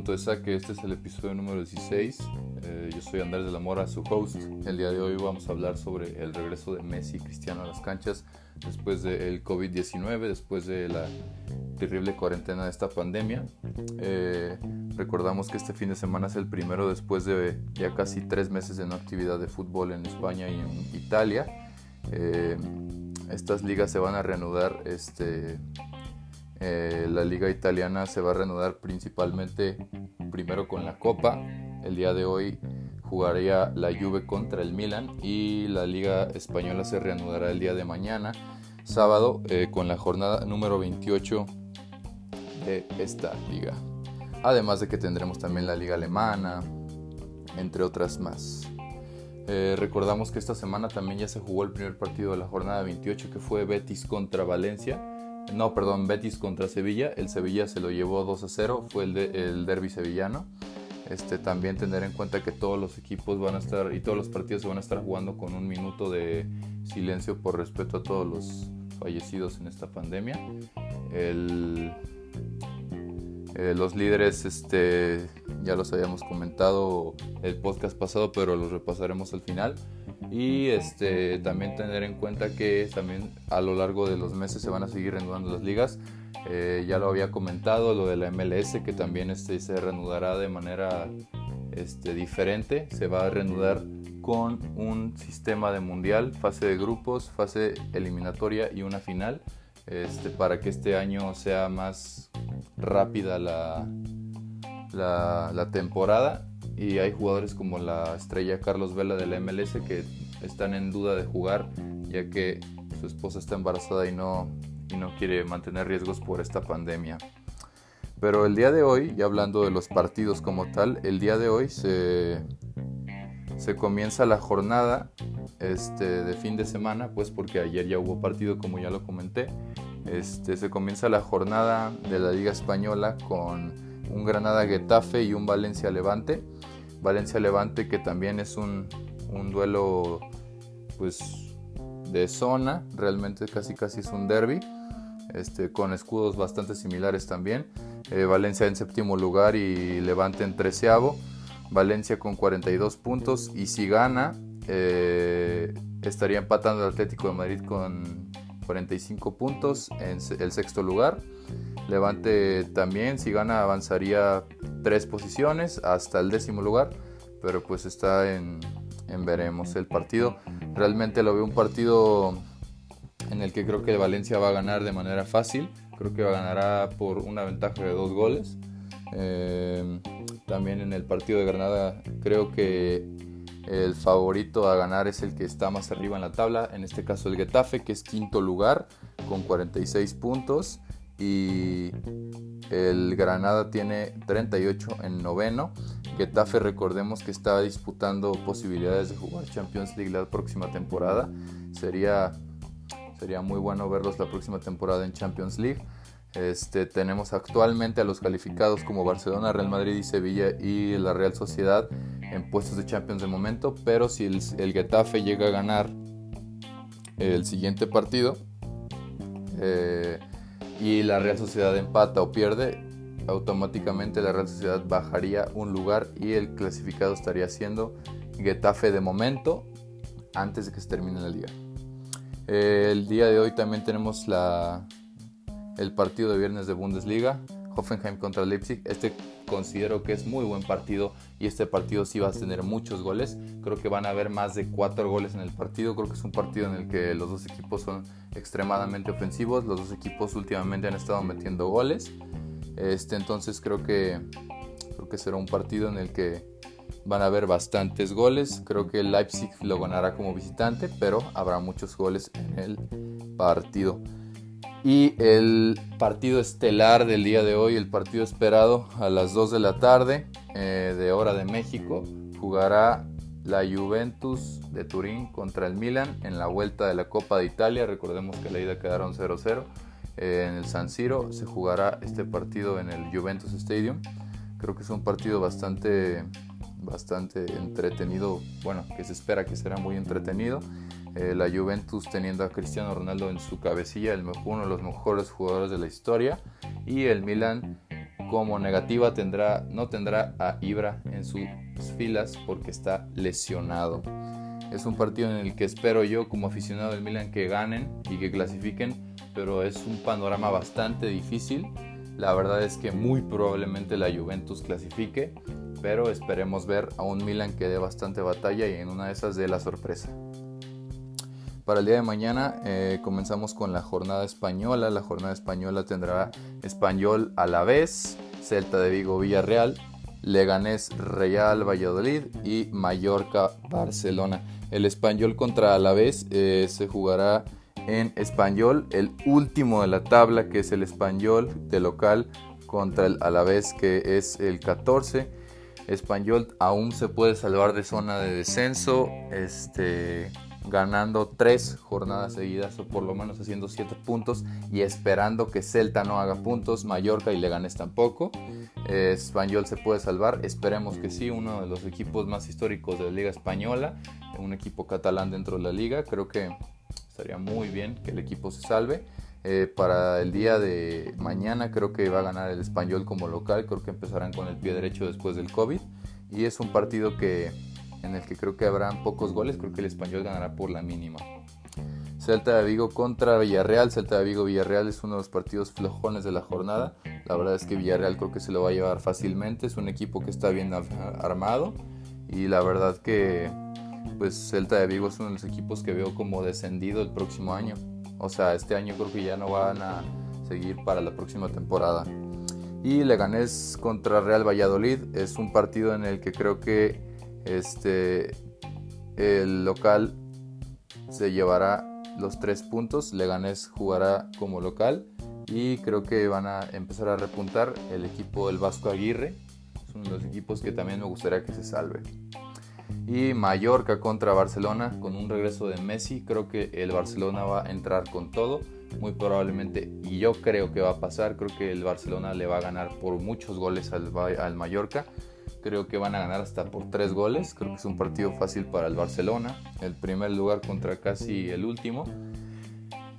punto de saque, este es el episodio número 16. Eh, yo soy Andrés de la Mora, su host. El día de hoy vamos a hablar sobre el regreso de Messi y Cristiano a las canchas después del COVID-19, después de la terrible cuarentena de esta pandemia. Eh, recordamos que este fin de semana es el primero después de ya casi tres meses de no actividad de fútbol en España y en Italia. Eh, estas ligas se van a reanudar este, eh, la liga italiana se va a reanudar principalmente primero con la Copa. El día de hoy jugaría la Juve contra el Milan y la liga española se reanudará el día de mañana, sábado, eh, con la jornada número 28 de esta liga. Además de que tendremos también la liga alemana, entre otras más. Eh, recordamos que esta semana también ya se jugó el primer partido de la jornada 28 que fue Betis contra Valencia no, perdón, Betis contra Sevilla. El Sevilla se lo llevó 2 a 0, fue el, el derby sevillano. Este, también tener en cuenta que todos los equipos van a estar y todos los partidos se van a estar jugando con un minuto de silencio por respeto a todos los fallecidos en esta pandemia. El, eh, los líderes, este, ya los habíamos comentado el podcast pasado, pero los repasaremos al final. Y este, también tener en cuenta que también a lo largo de los meses se van a seguir reanudando las ligas. Eh, ya lo había comentado, lo de la MLS, que también este, se reanudará de manera este, diferente. Se va a reanudar con un sistema de mundial, fase de grupos, fase eliminatoria y una final. Este, para que este año sea más rápida la, la, la temporada y hay jugadores como la estrella Carlos Vela del MLS que están en duda de jugar ya que su esposa está embarazada y no, y no quiere mantener riesgos por esta pandemia. Pero el día de hoy, ya hablando de los partidos como tal, el día de hoy se, se comienza la jornada este, de fin de semana, pues porque ayer ya hubo partido como ya lo comenté. Este, se comienza la jornada de la Liga Española con un Granada Getafe y un Valencia Levante. Valencia Levante que también es un, duelo pues de zona, realmente casi casi es un derby, este, con escudos bastante similares también. Eh, Valencia en séptimo lugar y Levante en treceavo. Valencia con 42 puntos y si gana eh, estaría empatando el Atlético de Madrid con 45 puntos en el sexto lugar. Levante también, si gana, avanzaría tres posiciones hasta el décimo lugar, pero pues está en, veremos el partido. Realmente lo veo un partido en el que creo que Valencia va a ganar de manera fácil. Creo que ganará por una ventaja de dos goles. Eh, también en el partido de Granada creo que el favorito a ganar es el que está más arriba en la tabla, en este caso el Getafe, que es quinto lugar con 46 puntos y el Granada tiene 38 en noveno. Getafe recordemos que está disputando posibilidades de jugar Champions League la próxima temporada. Sería, sería muy bueno verlos la próxima temporada en Champions League. Este, tenemos actualmente a los calificados como Barcelona, Real Madrid y Sevilla y la Real Sociedad en puestos de Champions de momento, pero si el, Getafe llega a ganar el siguiente partido, eh, y la Real Sociedad empata o pierde, automáticamente la Real Sociedad bajaría un lugar y el clasificado estaría siendo Getafe de momento antes de que se termine la liga. Eh, el día de hoy también tenemos la, el partido de viernes de Bundesliga, Hoffenheim contra Leipzig. Este considero que es muy buen partido y este partido sí va a tener muchos goles. Creo que van a haber más de cuatro goles en el partido. Creo que es un partido en el que los dos equipos son extremadamente ofensivos. Los dos equipos últimamente han estado metiendo goles. Este, entonces creo que, creo que será un partido en el que van a haber bastantes goles. Creo que Leipzig lo ganará como visitante, pero habrá muchos goles en el partido. Y el partido estelar del día de hoy, el partido esperado a las 2 de la tarde eh, de hora de México, jugará la Juventus de Turín contra el Milan en la vuelta de la Copa de Italia. Recordemos que la ida quedaron 0-0 eh, en el San Siro. Se jugará este partido en el Juventus Stadium. Creo que es un partido bastante, bastante entretenido. Bueno, que se espera que será muy entretenido. Eh, la Juventus teniendo a Cristiano Ronaldo en su cabecilla, el, uno de los mejores jugadores de la historia, y el Milan como negativa tendrá, no tendrá a Ibra en sus filas porque está lesionado. Es un partido en el que espero yo como aficionado del Milan que ganen y que clasifiquen, pero es un panorama bastante difícil. La verdad es que muy probablemente la Juventus clasifique, pero esperemos ver a un Milan que dé bastante batalla y en una de esas dé la sorpresa. Para el día de mañana eh, comenzamos con la jornada española. La jornada española tendrá español a la vez, Celta de Vigo Villarreal, Leganés Real Valladolid y Mallorca Barcelona. El español contra Alavés eh, se jugará en español, el último de la tabla que es el español de local contra el Alavés que es el 14 Español aún se puede salvar de zona de descenso, este, ganando tres jornadas seguidas o por lo menos haciendo siete puntos y esperando que Celta no haga puntos, Mallorca y Leganés tampoco. Eh, Español se puede salvar, esperemos que sí, uno de los equipos más históricos de la Liga Española, un equipo catalán dentro de la liga, creo que estaría muy bien que el equipo se salve. Eh, para el día de mañana creo que va a ganar el español como local, creo que empezarán con el pie derecho después del COVID y es un partido que, en el que creo que habrán pocos goles, creo que el español ganará por la mínima. Celta de Vigo contra Villarreal, Celta de Vigo Villarreal es uno de los partidos flojones de la jornada, la verdad es que Villarreal creo que se lo va a llevar fácilmente, es un equipo que está bien armado y la verdad que pues Celta de Vigo es uno de los equipos que veo como descendido el próximo año. O sea, este año creo que ya no van a seguir para la próxima temporada. Y Leganés contra Real Valladolid es un partido en el que creo que este, el local se llevará los tres puntos. Leganés jugará como local y creo que van a empezar a repuntar el equipo del Vasco Aguirre. Es uno de los equipos que también me gustaría que se salve. Y Mallorca contra Barcelona con un regreso de Messi. Creo que el Barcelona va a entrar con todo. Muy probablemente, y yo creo que va a pasar. Creo que el Barcelona le va a ganar por muchos goles al, al Mallorca. Creo que van a ganar hasta por tres goles. Creo que es un partido fácil para el Barcelona. El primer lugar contra casi el último.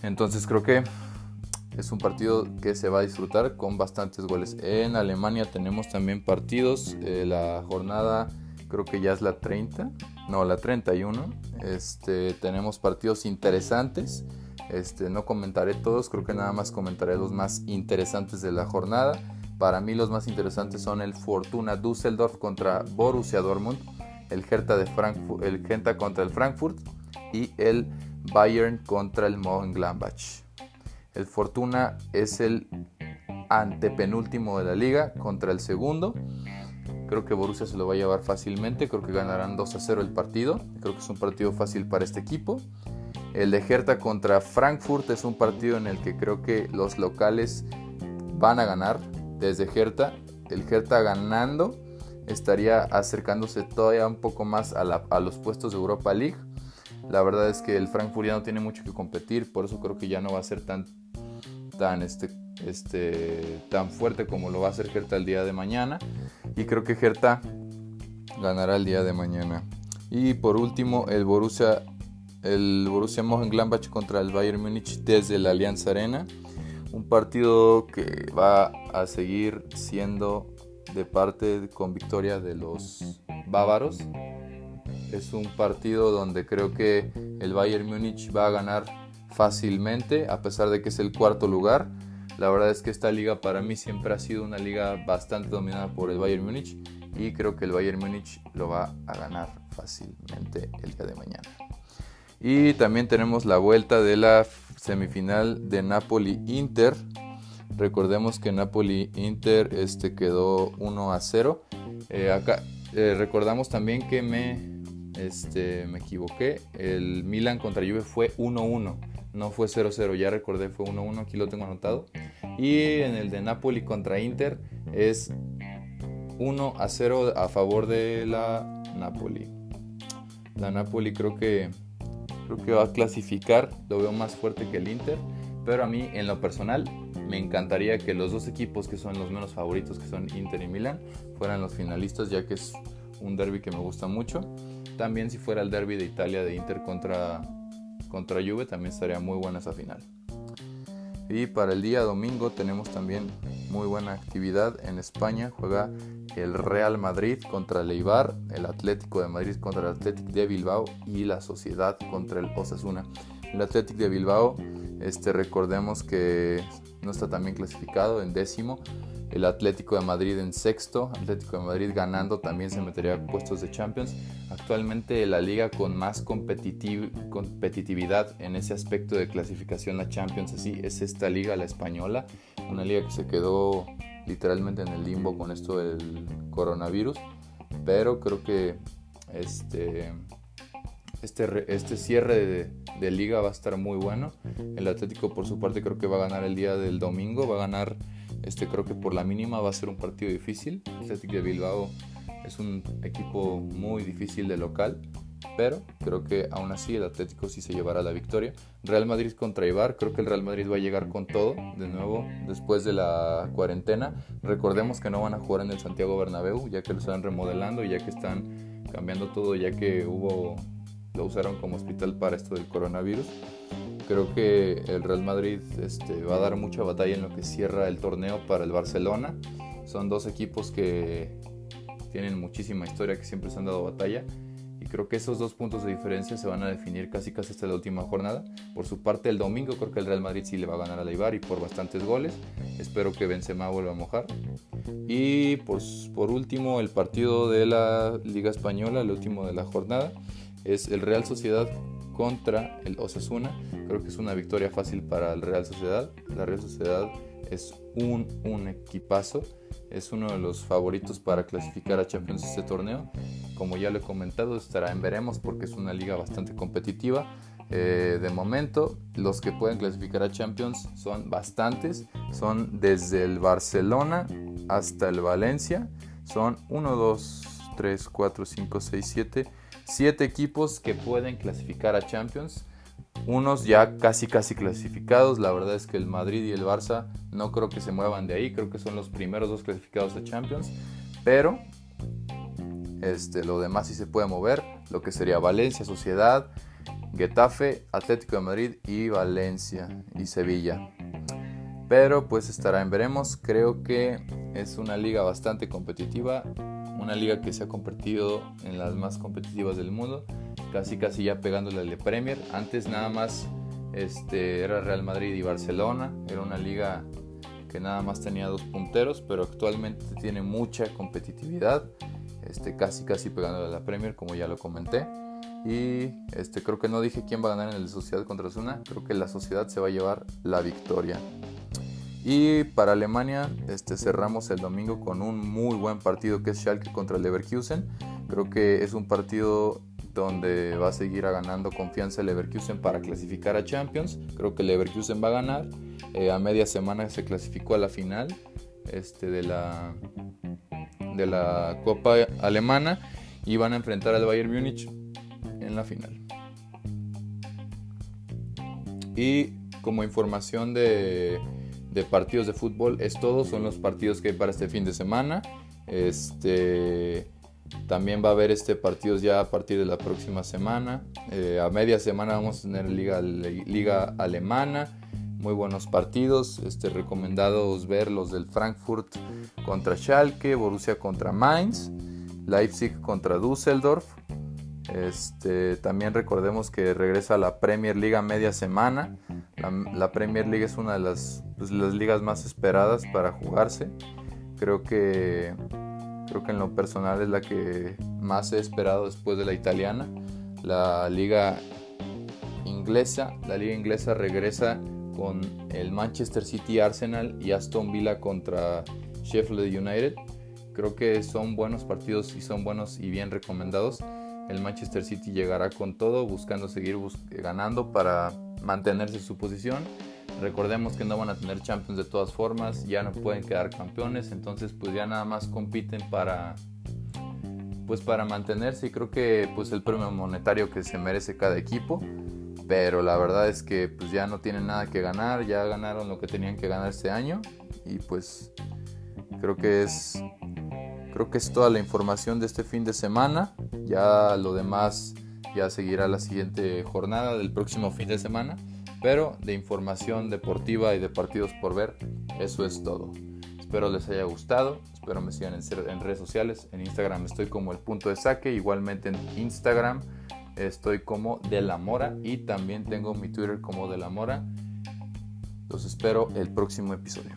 Entonces creo que es un partido que se va a disfrutar con bastantes goles. En Alemania tenemos también partidos. Eh, la jornada creo que ya es la 30, no, la 31. Este, tenemos partidos interesantes. Este, no comentaré todos, creo que nada más comentaré los más interesantes de la jornada. Para mí los más interesantes son el Fortuna Düsseldorf contra Borussia Dortmund, el Hertha de el Genta contra el Frankfurt y el Bayern contra el Mönchengladbach. El Fortuna es el antepenúltimo de la liga contra el segundo. Creo que Borussia se lo va a llevar fácilmente. Creo que ganarán 2 a 0 el partido. Creo que es un partido fácil para este equipo. El de Hertha contra Frankfurt es un partido en el que creo que los locales van a ganar desde Hertha. El Hertha ganando estaría acercándose todavía un poco más a, los puestos de Europa League. La verdad es que el Frankfurt no tiene mucho que competir, por eso creo que ya no va a ser tan, tan este, este, tan fuerte como lo va a hacer Hertha el día de mañana. Y creo que Hertha ganará el día de mañana. Y por último, el Borussia, el Borussia Mönchengladbach contra el Bayern Múnich desde la Alianza Arena. Un partido que va a seguir siendo de parte con victoria de los bávaros. Es un partido donde creo que el Bayern Múnich va a ganar fácilmente, a pesar de que es el cuarto lugar. La verdad es que esta liga para mí siempre ha sido una liga bastante dominada por el Bayern Múnich y creo que el Bayern Múnich lo va a ganar fácilmente el día de mañana. Y también tenemos la vuelta de la semifinal de Napoli-Inter. Recordemos que Napoli-Inter este, quedó 1 a 0. Eh, acá eh, recordamos también que me, este, me equivoqué. El Milan contra Juve fue 1-1 no fue 0-0, ya recordé, fue 1-1, aquí lo tengo anotado. Y en el de Napoli contra Inter es 1 0 a favor de la Napoli. La Napoli creo que creo que va a clasificar, lo veo más fuerte que el Inter, pero a mí en lo personal me encantaría que los dos equipos que son los menos favoritos, que son Inter y Milan, fueran los finalistas, ya que es un derby que me gusta mucho. También si fuera el derby de Italia de Inter contra contra Juve también estaría muy buena esa final. Y para el día domingo tenemos también muy buena actividad en España. Juega el Real Madrid contra el Eibar, el Atlético de Madrid contra el Atlético de Bilbao y la Sociedad contra el Osasuna. El Atlético de Bilbao, este, recordemos que no está también clasificado en décimo. El Atlético de Madrid en sexto, Atlético de Madrid ganando también se metería a puestos de Champions. Actualmente la liga con más competitividad en ese aspecto de clasificación a Champions así es esta liga, la española, una liga que se quedó literalmente en el limbo con esto del coronavirus, pero creo que este este, este cierre de, liga va a estar muy bueno. El Atlético por su parte creo que va a ganar el día del domingo, va a ganar, este creo que por la mínima va a ser un partido difícil. El Atlético de Bilbao es un equipo muy difícil de local, pero creo que aún así el Atlético sí se llevará la victoria. Real Madrid contra Ibar, creo que el Real Madrid va a llegar con todo de nuevo después de la cuarentena. Recordemos que no van a jugar en el Santiago Bernabéu, ya que lo están remodelando y ya que están cambiando todo, ya que hubo lo usaron como hospital para esto del coronavirus. Creo que el Real Madrid este, va a dar mucha batalla en lo que cierra el torneo para el Barcelona. Son dos equipos que tienen muchísima historia, que siempre se han dado batalla. Y creo que esos dos puntos de diferencia se van a definir casi casi hasta la última jornada. Por su parte, el domingo creo que el Real Madrid sí le va a ganar a Eibar y por bastantes goles. Espero que Benzema vuelva a mojar. Y por, por último, el partido de la Liga Española, el último de la jornada es el Real Sociedad contra el Osasuna. Creo que es una victoria fácil para el Real Sociedad. La Real Sociedad es un, un equipazo, es uno de los favoritos para clasificar a Champions este torneo. Como ya lo he comentado, estará en veremos porque es una liga bastante competitiva. Eh, de momento, los que pueden clasificar a Champions son bastantes. Son desde el Barcelona hasta el Valencia. Son 1, 2, 3, 4, 5, 6, 7 siete equipos que pueden clasificar a Champions. Unos ya casi casi clasificados. La verdad es que el Madrid y el Barça no creo que se muevan de ahí. Creo que son los primeros dos clasificados a Champions. Pero este, lo demás sí se puede mover. Lo que sería Valencia, Sociedad, Getafe, Atlético de Madrid y Valencia y Sevilla. Pero pues estará en veremos. Creo que es una liga bastante competitiva una liga que se ha convertido en las más competitivas del mundo, casi casi ya pegándole al Premier. Antes nada más este, era Real Madrid y Barcelona, era una liga que nada más tenía dos punteros, pero actualmente tiene mucha competitividad, este, casi casi pegándole a Premier, como ya lo comenté. Y este, creo que no dije quién va a ganar en el Sociedad contra Zuna, creo que la Sociedad se va a llevar la victoria. Y para Alemania este, cerramos el domingo con un muy buen partido que es Schalke contra el Leverkusen. Creo que es un partido donde va a seguir ganando confianza el Leverkusen para clasificar a Champions. Creo que el Leverkusen va a ganar. Eh, a media semana se clasificó a la final este, de, la, de la Copa Alemana y van a enfrentar al Bayern Múnich en la final. Y como información de de partidos de fútbol es todo, son los partidos que hay para este fin de semana. Este, también va a haber este partidos ya a partir de la próxima semana. Eh, a media semana vamos a tener liga, liga alemana, muy buenos partidos. Este, recomendados ver los del Frankfurt contra Schalke, Borussia contra Mainz, Leipzig contra Düsseldorf. Este, también recordemos que regresa la Premier League a media semana. La, Premier League es una de las, pues, las, ligas más esperadas para jugarse. Creo que, creo que en lo personal es la que más he esperado después de la italiana. La liga inglesa, la liga inglesa regresa con el Manchester City Arsenal y Aston Villa contra Sheffield United. Creo que son buenos partidos y son buenos y bien recomendados. El Manchester City llegará con todo buscando seguir ganando para mantenerse su posición. Recordemos que no van a tener Champions de todas formas, ya no pueden quedar campeones, entonces pues ya nada más compiten para pues para mantenerse y creo que pues el premio monetario que se merece cada equipo, pero la verdad es que pues ya no tienen nada que ganar, ya ganaron lo que tenían que ganar este año y pues creo que es creo que es toda la información de este fin de semana, ya lo demás ya seguirá la siguiente jornada del próximo fin de semana. Pero de información deportiva y de partidos por ver, eso es todo. Espero les haya gustado. Espero me sigan en, redes sociales. En Instagram estoy como el punto de saque. Igualmente en Instagram estoy como de la mora. Y también tengo mi Twitter como de la mora. Los espero el próximo episodio.